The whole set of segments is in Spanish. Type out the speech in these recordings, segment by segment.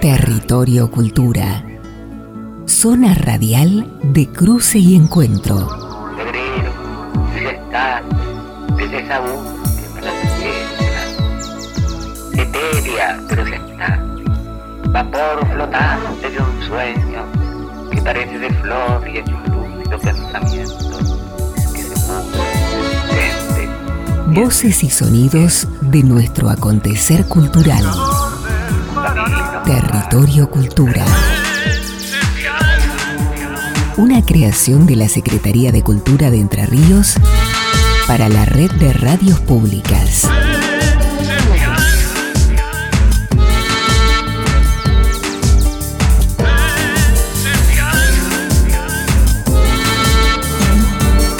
Territorio Cultura. Zona radial de cruce y encuentro. Febrero, ya está, desde esa búsqueda la Etérea, pero ya está. Vapor flotante de un sueño que parece de flor y hecho un lúcido pensamiento que se mueve, Voces y sonidos de nuestro acontecer cultural. Territorio Cultura. Una creación de la Secretaría de Cultura de Entre Ríos para la red de radios públicas.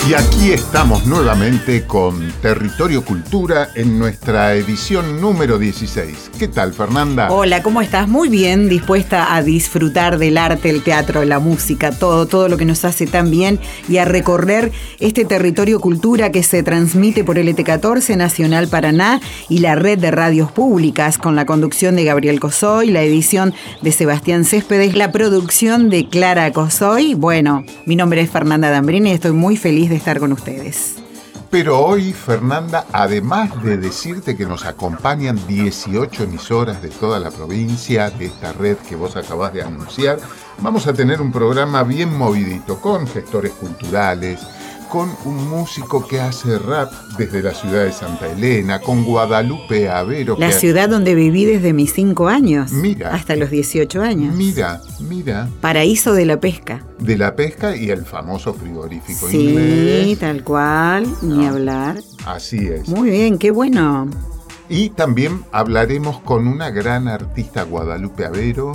Y aquí estamos nuevamente con Territorio Cultura en nuestra edición número 16. ¿Qué tal, Fernanda? Hola, ¿cómo estás? Muy bien, dispuesta a disfrutar del arte, el teatro, la música, todo, todo lo que nos hace tan bien y a recorrer este Territorio Cultura que se transmite por el ET14 Nacional Paraná y la red de radios públicas con la conducción de Gabriel Cosoy, la edición de Sebastián Céspedes, la producción de Clara Cosoy. Bueno, mi nombre es Fernanda Dambrini y estoy muy feliz de estar con ustedes. Pero hoy, Fernanda, además de decirte que nos acompañan 18 emisoras de toda la provincia, de esta red que vos acabás de anunciar, vamos a tener un programa bien movidito con gestores culturales, con un músico que hace rap desde la ciudad de Santa Elena, con Guadalupe Avero. La ciudad donde viví desde mis 5 años. Mira. Hasta los 18 años. Mira, mira. Paraíso de la pesca. De la pesca y el famoso frigorífico sí, inglés. Sí, tal cual, ni Ah. hablar. Así es. Muy bien, qué bueno. Y también hablaremos con una gran artista Guadalupe Avero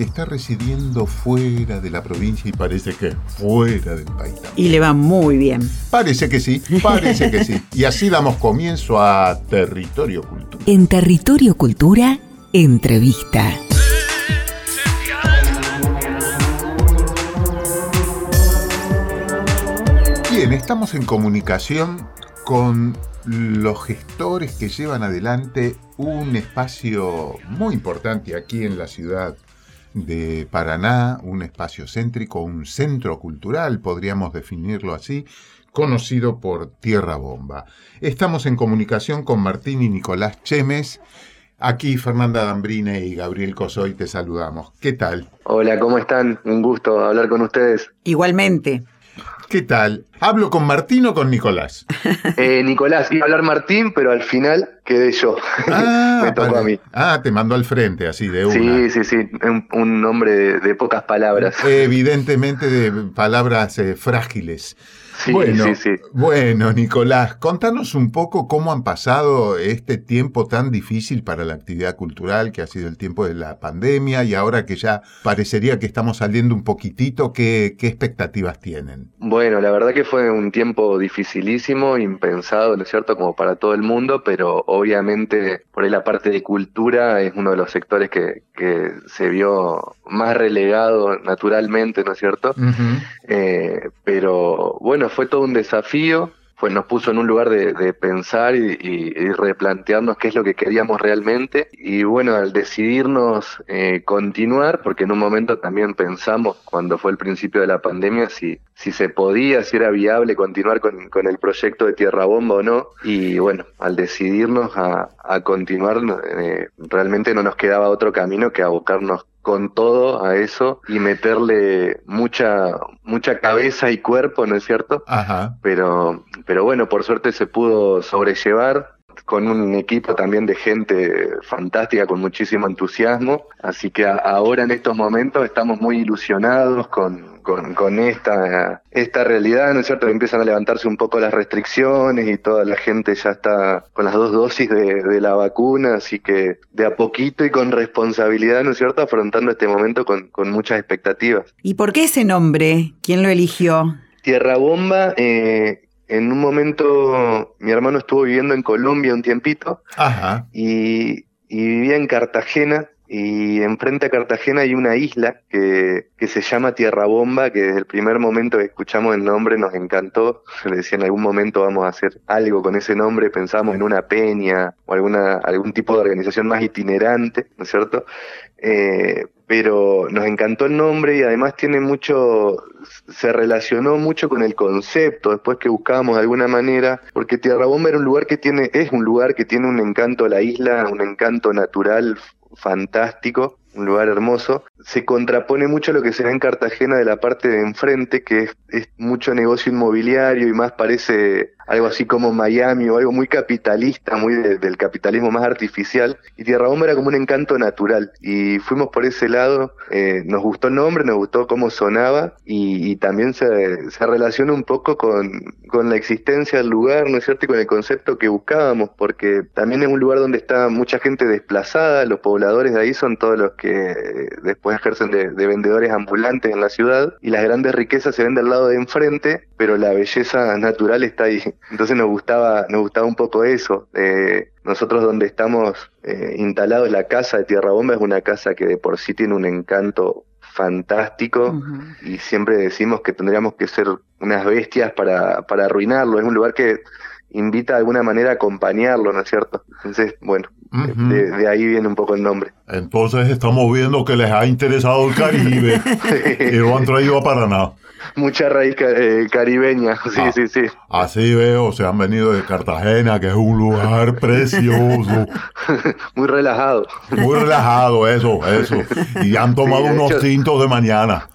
que está residiendo fuera de la provincia y parece que fuera del país también. Y le va muy bien. Parece que sí, parece que sí. Y así damos comienzo a Territorio Cultura. En Territorio Cultura, entrevista. Bien, estamos en comunicación con los gestores que llevan adelante un espacio muy importante aquí en la ciudad de Paraná, un espacio céntrico, un centro cultural, podríamos definirlo así, conocido por Tierra Bomba. Estamos en comunicación con Martín y Nicolás Chemes. Aquí Fernanda Dambrine y Gabriel Cosoy te saludamos. ¿Qué tal? Hola, ¿cómo están? Un gusto hablar con ustedes. Igualmente. ¿Qué tal? ¿Hablo con Martín o con Nicolás? Eh, Nicolás, iba a hablar Martín, pero al final quedé yo. Ah, Me tocó a mí. Ah, te mandó al frente, así de una. Sí, sí, sí, un, un hombre de, de pocas palabras. Evidentemente de palabras eh, frágiles. Sí, bueno, sí, sí. bueno, Nicolás, contanos un poco cómo han pasado este tiempo tan difícil para la actividad cultural, que ha sido el tiempo de la pandemia, y ahora que ya parecería que estamos saliendo un poquitito, ¿qué, qué expectativas tienen? Bueno, la verdad que fue un tiempo dificilísimo, impensado, ¿no es cierto?, como para todo el mundo, pero obviamente por ahí la parte de cultura es uno de los sectores que, que se vio más relegado naturalmente, ¿no es cierto? Eh, pero bueno, fue todo un desafío, pues nos puso en un lugar de, pensar y, y- replantearnos qué es lo que queríamos realmente. Y bueno, al decidirnos eh, continuar, porque en un momento también pensamos, cuando fue el principio de la pandemia, si, si se podía, si era viable continuar con, con el proyecto de Tierra Bomba o no. Y bueno, al decidirnos a, a continuar, eh, realmente no nos quedaba otro camino que abocarnos con todo a eso y meterle mucha mucha cabeza y cuerpo, ¿no es cierto? Ajá. Pero pero bueno, por suerte se pudo sobrellevar con un equipo también de gente fantástica con muchísimo entusiasmo, así que ahora en estos momentos estamos muy ilusionados con con, con esta, esta realidad, ¿no es cierto? Empiezan a levantarse un poco las restricciones y toda la gente ya está con las dos dosis de, de la vacuna, así que de a poquito y con responsabilidad, ¿no es cierto? Afrontando este momento con, con muchas expectativas. ¿Y por qué ese nombre? ¿Quién lo eligió? Tierra Bomba, eh, en un momento mi hermano estuvo viviendo en Colombia un tiempito Ajá. y, y vivía en Cartagena y enfrente a Cartagena hay una isla que, que se llama Tierra Bomba, que desde el primer momento que escuchamos el nombre nos encantó. Le decía en algún momento vamos a hacer algo con ese nombre, pensamos en una peña o alguna, algún tipo de organización más itinerante, ¿no es cierto? Eh, pero nos encantó el nombre y además tiene mucho, se relacionó mucho con el concepto después que buscábamos de alguna manera, porque Tierra Bomba era un lugar que tiene, es un lugar que tiene un encanto a la isla, un encanto natural fantástico, un lugar hermoso, se contrapone mucho a lo que se ve en Cartagena de la parte de enfrente, que es, mucho negocio inmobiliario y más parece algo así como Miami o algo muy capitalista, muy de, del capitalismo más artificial. Y Tierra Bomba era como un encanto natural. Y fuimos por ese lado, eh, nos gustó el nombre, nos gustó cómo sonaba y, y también se, se, relaciona un poco con, con la existencia del lugar, ¿no es cierto? Y con el concepto que buscábamos, porque también es un lugar donde está mucha gente desplazada, los pobladores de ahí son todos los que después ejercen de, de vendedores ambulantes en la ciudad y las grandes riquezas se ven del lado de enfrente, pero la belleza natural está ahí. Entonces nos gustaba, nos gustaba un poco eso. Eh, nosotros donde estamos eh, instalados, la casa de Tierra Bomba es una casa que de por sí tiene un encanto fantástico uh -huh. y siempre decimos que tendríamos que ser unas bestias para, para arruinarlo. Es un lugar que invita de alguna manera a acompañarlo, ¿no es cierto? Entonces, bueno, uh -huh. de, de, ahí viene un poco el nombre. Entonces estamos viendo que les ha interesado el Caribe y lo han traído a Paraná. Mucha raíz eh, caribeña, sí, ah, sí, sí. Así veo, se han venido de Cartagena, que es un lugar precioso. Muy relajado. Muy relajado, eso, eso. Y han tomado sí, unos hecho, tintos de mañana.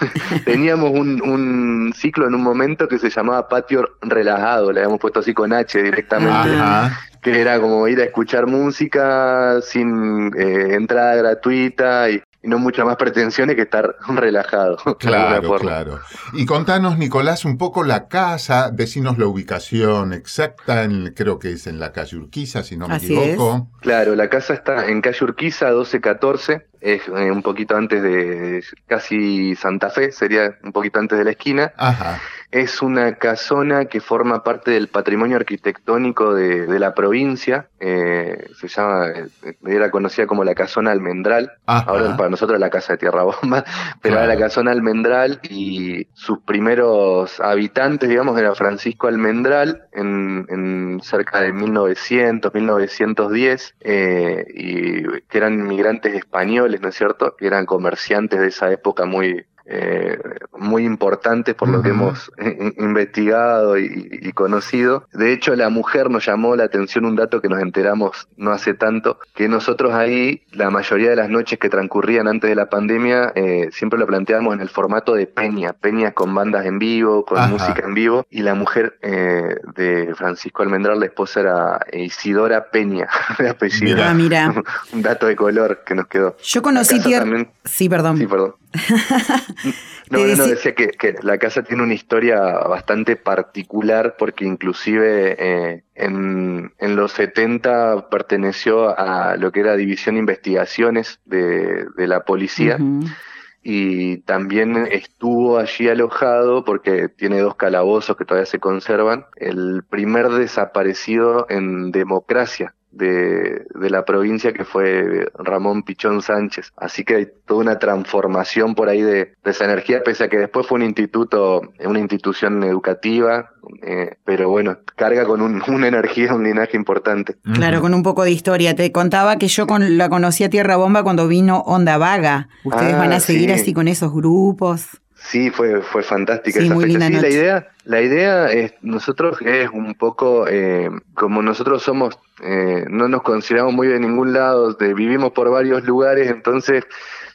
Teníamos un, un, ciclo en un momento que se llamaba Patio Relajado, le habíamos puesto así con H directamente. Ajá. Que era como ir a escuchar música sin eh, entrada gratuita y, y no muchas más pretensiones que estar relajado. Claro, claro. Y contanos, Nicolás, un poco la casa, decinos la ubicación exacta, en, creo que es en la calle Urquiza, si no me Así equivoco. Es. Claro, la casa está en calle Urquiza 1214, es eh, un poquito antes de casi Santa Fe, sería un poquito antes de la esquina. Ajá. Es una casona que forma parte del patrimonio arquitectónico de, de la provincia. Eh, se llama, eh, era conocida como la casona Almendral. Ajá. Ahora para nosotros la casa de Tierra Bomba, pero claro. era la casona Almendral y sus primeros habitantes, digamos, era Francisco Almendral en, en cerca de 1900, 1910, eh, y que eran inmigrantes españoles, ¿no es cierto? Que eran comerciantes de esa época muy eh, muy importantes por uh -huh. lo que hemos investigado y, y, conocido. De hecho, la mujer nos llamó la atención un dato que nos enteramos no hace tanto, que nosotros ahí, la mayoría de las noches que transcurrían antes de la pandemia, eh, siempre lo planteábamos en el formato de peña, peñas con bandas en vivo, con Ajá. música en vivo, y la mujer eh, de Francisco Almendral, la esposa era Isidora Peña, de apellido. Mira, mira. un dato de color que nos quedó. Yo conocí tierra... También... Sí, perdón. Sí, perdón. no, no, no, decía que, que, la casa tiene una historia bastante particular porque inclusive eh, en, en, los 70 perteneció a lo que era División de Investigaciones de, de la policía. Uh -huh y también estuvo allí alojado porque tiene dos calabozos que todavía se conservan, el primer desaparecido en democracia, de, de, la provincia que fue Ramón Pichón Sánchez. Así que hay toda una transformación por ahí de, de esa energía, pese a que después fue un instituto, una institución educativa, eh, pero bueno, carga con un, una energía, un linaje importante. Claro, con un poco de historia. Te contaba que yo con, la conocí a Tierra Bomba cuando vino Onda Vaga. Ustedes ah, van a seguir sí. así con esos grupos. Sí, fue, fue fantástica sí, esa muy fecha. Linda sí, noche. la idea, la idea es, nosotros es un poco, eh, como nosotros somos, eh, no nos consideramos muy de ningún lado, de, vivimos por varios lugares, entonces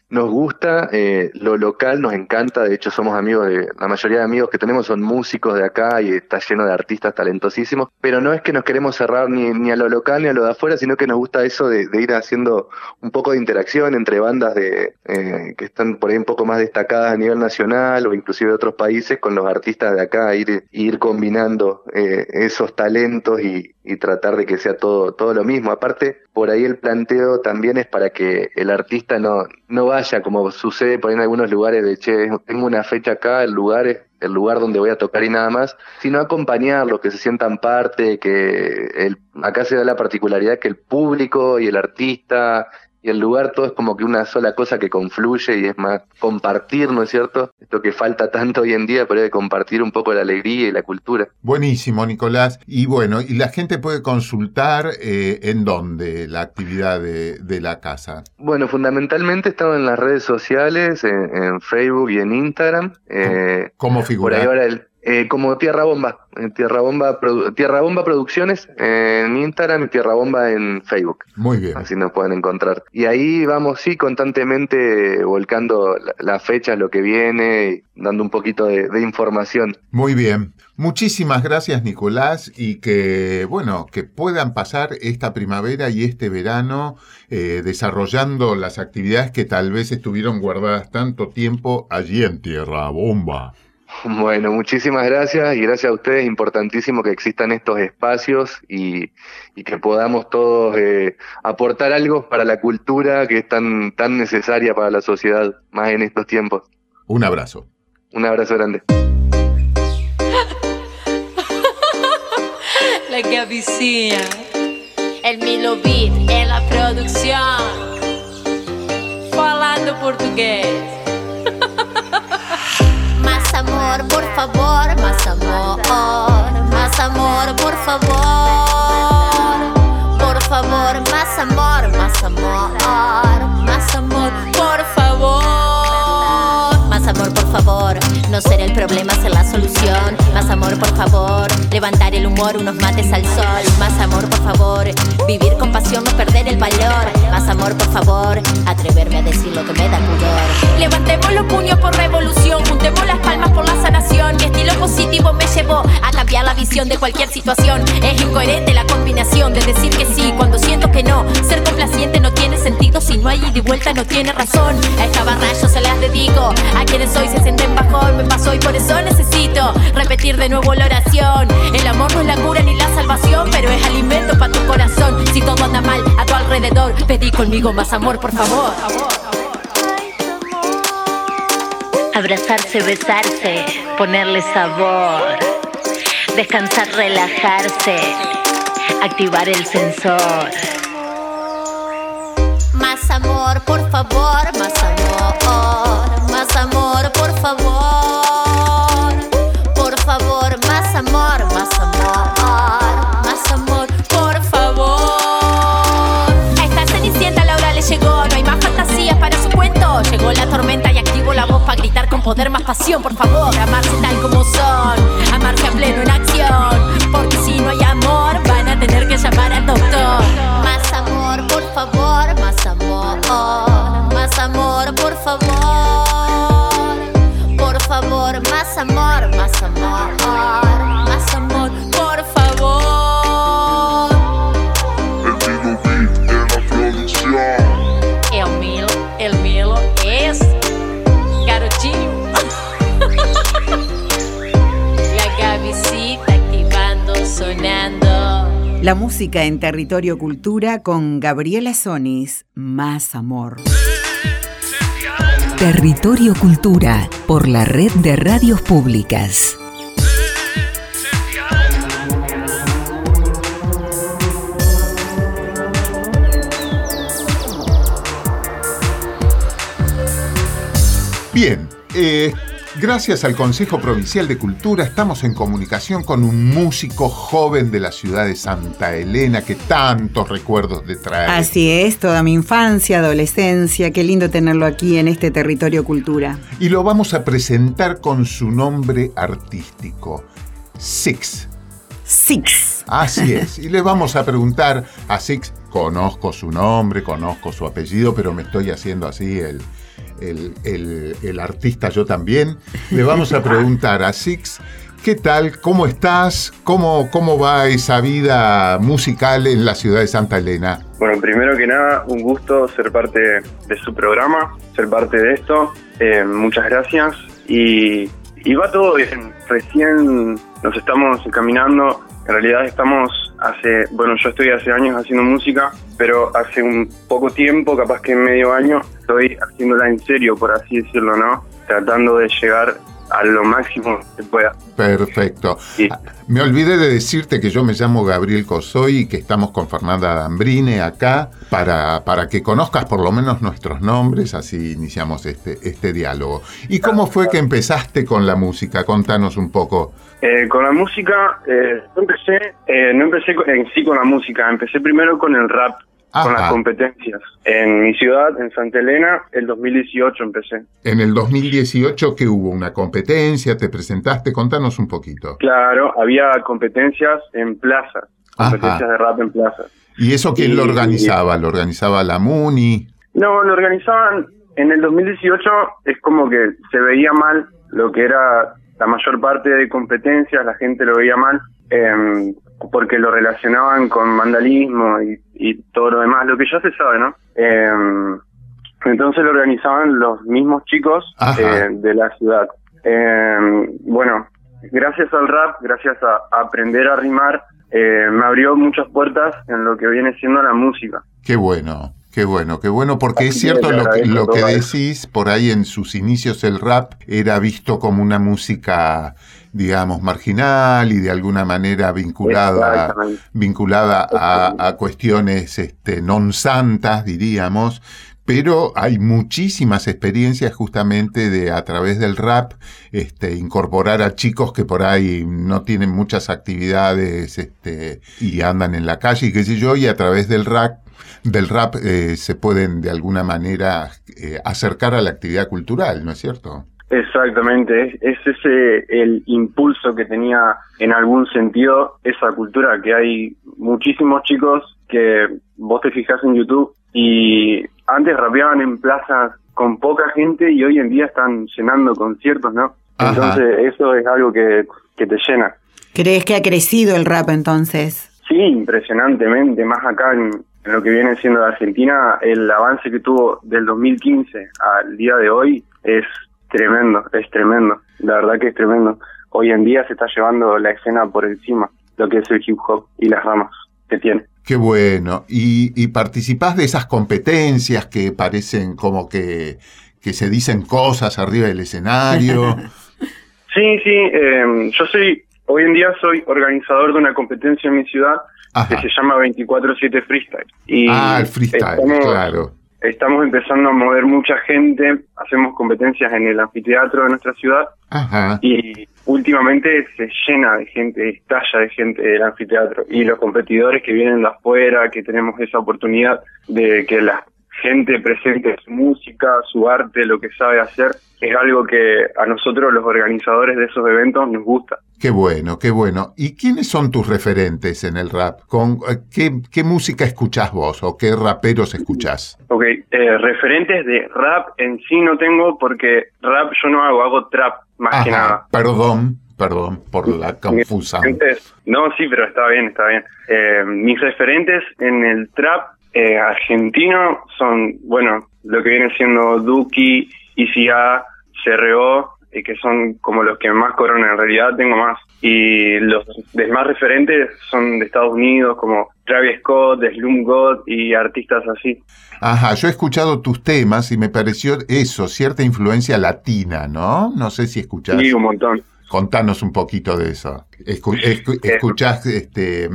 nos gusta eh, lo local, nos encanta, de hecho somos amigos de, la mayoría de amigos que tenemos son músicos de acá y está lleno de artistas talentosísimos, pero no es que nos queremos cerrar ni, ni a lo local ni a lo de afuera, sino que nos gusta eso de, de ir haciendo un poco de interacción entre bandas de eh, que están por ahí un poco más destacadas a nivel nacional o inclusive de otros países con los artistas de acá, ir, ir combinando eh, esos talentos y, y tratar de que sea todo, todo lo mismo. Aparte, por ahí el planteo también es para que el artista no, no vaya como sucede por ahí en algunos lugares de, che, tengo una fecha acá, el lugar es el lugar donde voy a tocar y nada más, sino acompañarlos, que se sientan parte, que el, acá se da la particularidad que el público y el artista y el lugar todo es como que una sola cosa que confluye y es más compartir, ¿no es cierto? Esto que falta tanto hoy en día, pero de compartir un poco la alegría y la cultura. Buenísimo, Nicolás. Y bueno, y la gente puede consultar eh, en dónde la actividad de, la casa. Bueno, fundamentalmente estamos en las redes sociales, en, Facebook y en Instagram. Eh, ¿Cómo figura? Por ahí ahora el, eh, como Tierra Bomba, Tierra Bomba, Tierra Bomba Producciones en Instagram y Tierra Bomba en Facebook. Muy bien. Así nos pueden encontrar. Y ahí vamos, sí, constantemente volcando la, fecha, lo que viene, y dando un poquito de, información. Muy bien. Muchísimas gracias, Nicolás, y que, bueno, que puedan pasar esta primavera y este verano eh, desarrollando las actividades que tal vez estuvieron guardadas tanto tiempo allí en Tierra Bomba. Bueno, muchísimas gracias y gracias a ustedes. Importantísimo que existan estos espacios y, que podamos todos eh, aportar algo para la cultura que es tan, tan necesaria para la sociedad, más en estos tiempos. Un abrazo. Un abrazo grande. La Gavicia, el Milo Beat en la producción, falando portugués. Amor, por favor, más amor, más amor, por favor, por favor, más amor, más amor, más amor, por favor, más amor, por favor, no ser el problema, ser la solución, más amor, por favor, levantar el humor, unos mates al sol, más amor, por favor, vivir con pasión, no perder el valor, más amor, por favor, atreverme a decir lo que me da pudor. Levantemos los puños por revolución, juntemos las palmas por la sanación. Mi estilo positivo me llevó a cambiar la visión de cualquier situación. Es incoherente la combinación de decir que sí cuando siento que no. Ser complaciente si no hay ida y vuelta, no tiene razón. A esta barra yo se las dedico. A quienes hoy se sienten bajón, me pasó y por eso necesito repetir de nuevo la oración. El amor no es la cura ni la salvación, pero es alimento para tu corazón. Si todo anda mal a tu alrededor, pedí conmigo más amor, por favor. Abrazarse, besarse, ponerle sabor. Descansar, relajarse, activar el sensor. Por favor, más amor, más amor, por favor. Por favor, más amor, más amor, más amor, por favor. A esta cenicienta Laura le llegó, no hay más fantasías para su cuento. Llegó la tormenta y activó la voz para gritar con poder, más pasión, por favor. Amarse tal como son, amarse a pleno en acción. Porque si no hay amor, van a tener que llamar al doctor. Más amor, por favor, La música en Territorio Cultura con Gabriela Sonis, Más Amor. Territorio Cultura por la red de radios públicas. Bien, eh, Gracias al Consejo Provincial de Cultura estamos en comunicación con un músico joven de la ciudad de Santa Elena que tantos recuerdos de trae. Así es, toda mi infancia, adolescencia, qué lindo tenerlo aquí en este territorio cultura. Y lo vamos a presentar con su nombre artístico, Six. Six. Así es. Y le vamos a preguntar a Six, conozco su nombre, conozco su apellido, pero me estoy haciendo así el, el, artista yo también, le vamos a preguntar a Six, ¿qué tal? ¿Cómo estás? ¿Cómo, ¿Cómo va esa vida musical en la ciudad de Santa Elena? Bueno, primero que nada, un gusto ser parte de su programa, ser parte de esto. Eh, muchas gracias. Y, y va todo bien. Recién nos estamos encaminando. En realidad estamos hace, bueno, yo estoy hace años haciendo música, pero hace un poco tiempo, capaz que medio año, estoy haciéndola en serio, por así decirlo, ¿no? Tratando de llegar a lo máximo que pueda. Perfecto. Sí. Ah, Me olvidé de decirte que yo me llamo Gabriel Cosoy y que estamos con Fernanda Dambrine acá para, para que conozcas por lo menos nuestros nombres, así iniciamos este, este diálogo. ¿Y cómo fue que empezaste con la música? Contanos un poco. Eh, con la música, eh, empecé, eh, no empecé en sí con la música, empecé primero con el rap, con Ajá. las competencias. En mi ciudad, en Santa Elena, el 2018 empecé. En el 2018 que hubo una competencia, te presentaste, contanos un poquito. Claro, había competencias en plazas, Ajá. competencias de rap en plazas. ¿Y eso quién lo organizaba? ¿Lo organizaba la MUNI? No, lo organizaban en el 2018, es como que se veía mal lo que era la mayor parte de competencias, la gente lo veía mal, em, porque lo relacionaban con vandalismo y, y todo lo demás, lo que ya se sabe, ¿no? Em, entonces lo organizaban los mismos chicos eh, de la ciudad. Em, bueno, gracias al rap, gracias a, a aprender a rimar, eh, me abrió muchas puertas en lo que viene siendo la música. Qué bueno, qué bueno, qué bueno, porque es cierto lo que, lo que decís, por ahí en sus inicios el rap era visto como una música, digamos, marginal y de alguna manera vinculada, vinculada a, a cuestiones este, non santas, diríamos. Pero hay muchísimas experiencias justamente de a través del rap este, incorporar a chicos que por ahí no tienen muchas actividades este, y andan en la calle y qué sé yo, y a través del rap, del rap eh, se pueden de alguna manera eh, acercar a la actividad cultural, ¿no es cierto? Exactamente, es, es ese el impulso que tenía en algún sentido esa cultura, que hay muchísimos chicos que vos te fijas en YouTube y antes rapeaban en plazas con poca gente y hoy en día están llenando conciertos, ¿no? Ajá. Entonces eso es algo que, que te llena. ¿Crees que ha crecido el rap entonces? Sí, impresionantemente, más acá en, en lo que viene siendo la Argentina, el avance que tuvo del 2015 al día de hoy es tremendo, es tremendo, la verdad que es tremendo. Hoy en día se está llevando la escena por encima, lo que es el hip hop y las ramas que tiene. Qué bueno. Y, y participás de esas competencias que parecen como que, que se dicen cosas arriba del escenario. Sí, sí, eh, yo soy, hoy en día soy organizador de una competencia en mi ciudad Ajá. que se llama 24-7 Freestyle. Y Ah, el freestyle, estamos- claro. Estamos empezando a mover mucha gente, hacemos competencias en el anfiteatro de nuestra ciudad Ajá. y últimamente se llena de gente, estalla de gente del anfiteatro y los competidores que vienen de afuera, que tenemos esa oportunidad de que la gente presente su música, su arte, lo que sabe hacer, es algo que a nosotros los organizadores de esos eventos nos gusta. Qué bueno, qué bueno. ¿Y quiénes son tus referentes en el rap? ¿Con, eh, qué, qué música escuchás vos o qué raperos escuchás? Ok, eh, referentes de rap en sí no tengo porque rap yo no hago, hago trap más que nada. Perdón, perdón por la confusión. No, sí, pero está bien, está bien. Eh, mis referentes en el trap eh, argentino son, bueno, lo que viene siendo Duki, ICA, CRO, eh, que son como los que más coronan. En realidad tengo más. Y los demás referentes son de Estados Unidos, como Travis Scott, Slum God y artistas así. Ajá, yo he escuchado tus temas y me pareció eso, cierta influencia latina, ¿no? No sé si escuchás. Sí, un montón. Contanos un poquito de eso. Escu- escu- Eh, ¿Escuchás este,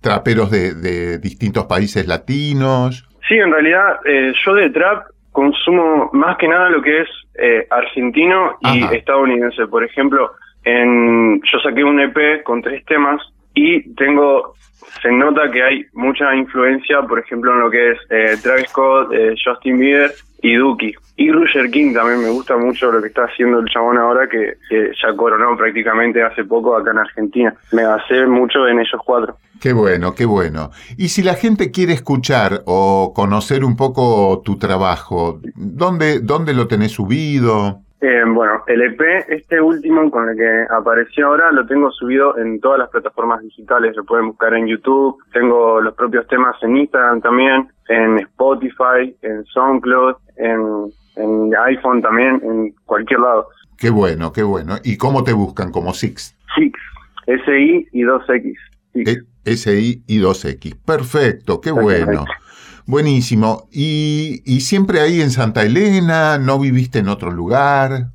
traperos de, de distintos países latinos? Sí, en realidad eh, yo de trap consumo más que nada lo que es eh, argentino y Ajá. estadounidense. Por ejemplo, en, yo saqué un EP con tres temas y tengo, se nota que hay mucha influencia, por ejemplo, en lo que es eh, Travis Scott, eh, Justin Bieber y Duki. Y Roger King también me gusta mucho lo que está haciendo el chabón ahora, que, que ya coronó prácticamente hace poco acá en Argentina. Me basé mucho en ellos cuatro. Qué bueno, qué bueno. Y si la gente quiere escuchar o conocer un poco tu trabajo, ¿dónde, dónde lo tenés subido? Eh, bueno, el EP, este último con el que apareció ahora, lo tengo subido en todas las plataformas digitales. Lo pueden buscar en YouTube. Tengo los propios temas en Instagram también, en Spotify, en SoundCloud, en, en iPhone también, en cualquier lado. Qué bueno, qué bueno. ¿Y cómo te buscan? Como Six. Six, S-I y 2X. Six. E- SI y 2X. Perfecto, qué bueno. Buenísimo. ¿Y, y siempre ahí en Santa Elena? ¿No viviste en otro lugar?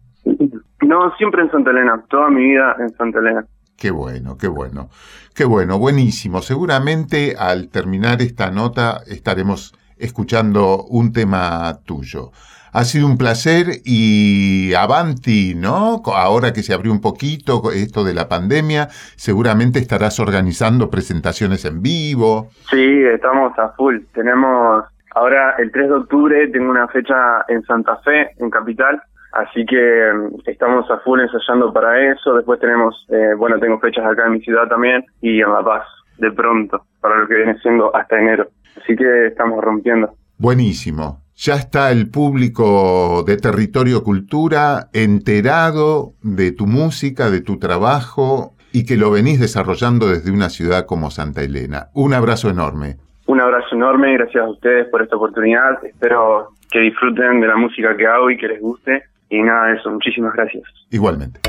No, siempre en Santa Elena, toda mi vida en Santa Elena. Qué bueno, qué bueno, qué bueno, buenísimo. Seguramente al terminar esta nota estaremos escuchando un tema tuyo. Ha sido un placer y avanti, ¿no? Ahora que se abrió un poquito esto de la pandemia, seguramente estarás organizando presentaciones en vivo. Sí, estamos a full. Tenemos ahora el 3 de octubre, tengo una fecha en Santa Fe, en Capital, así que mm, estamos a full ensayando para eso. Después tenemos, eh, bueno, tengo fechas acá en mi ciudad también y en La Paz, de pronto, para lo que viene siendo hasta enero. Así que estamos rompiendo. Buenísimo. Ya está el público de Territorio Cultura enterado de tu música, de tu trabajo y que lo venís desarrollando desde una ciudad como Santa Elena. Un abrazo enorme. Un abrazo enorme, gracias a ustedes por esta oportunidad. Espero que disfruten de la música que hago y que les guste. Y nada de eso, muchísimas gracias. Igualmente.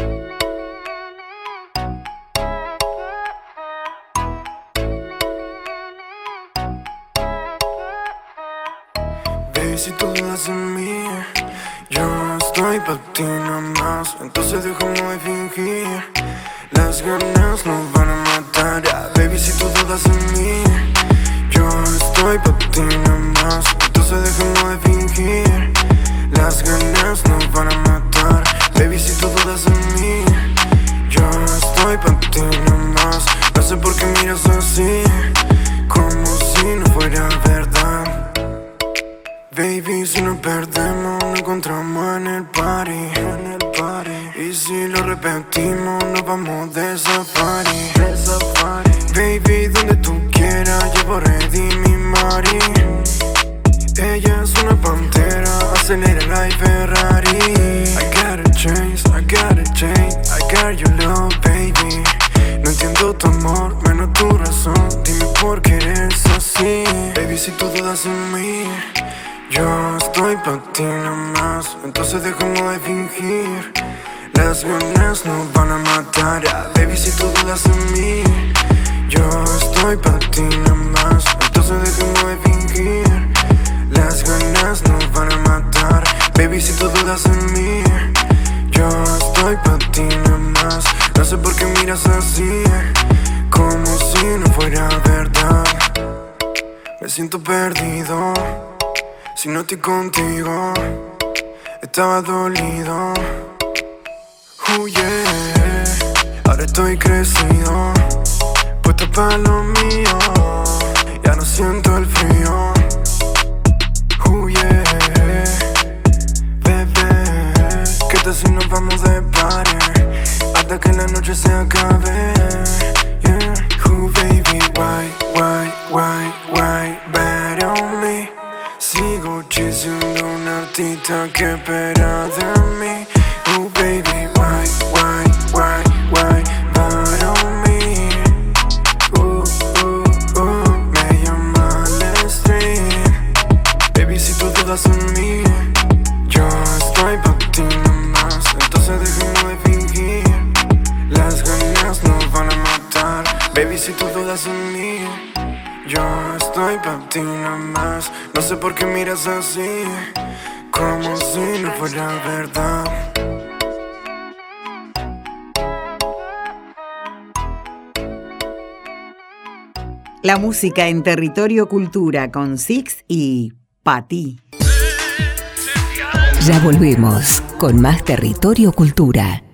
Si tú dudas en mí. Yo estoy pa' ti nada más Entonces dejamos de fingir. Las ganas nos van a matar Baby, si tú dudas en mí. Yo estoy pa' ti nada más Entonces dejamos de fingir. Las ganas nos van a matar Baby, si tú dudas en mí. Yo estoy pa' ti nada más No sé por qué miras así Como si no fuera verdad Baby, si nos perdemos, nos encontramos en el party, en el party. Y si lo repetimos, nos vamos de safari. Baby, donde tú quieras, llevo ready mi mari. Ella es una pantera, acelera la Ferrari. I gotta change, I gotta change, I got your love, baby. No entiendo tu amor, menos tu razón. Dime por qué eres así. Baby, si tú dudas en mí. Yo estoy pa' ti más, entonces dejamos de fingir. Las ganas nos van a matar, baby, si tú dudas en mí. Yo estoy pa' ti más, entonces dejemos de fingir. Las ganas nos van a matar, baby, si tú dudas en mí. Yo estoy pa' ti más, no sé por qué miras así, como si no fuera verdad. Me siento perdido. Si no estoy contigo, estaba dolido. Oh yeah, ahora estoy crecido, puesto para lo mío. Ya no siento el frío. Oh yeah, bebé, ¿qué tal si nos vamos de party? Hasta que la noche se acabe. Yeah, oh baby, why, why, why, why, bet on me? Sigo chasing una artista que espera de mí. Oh baby, así Como si no fuera verdad La música en Territorio Cultura con Six y Pati. Ya volvemos con más Territorio Cultura.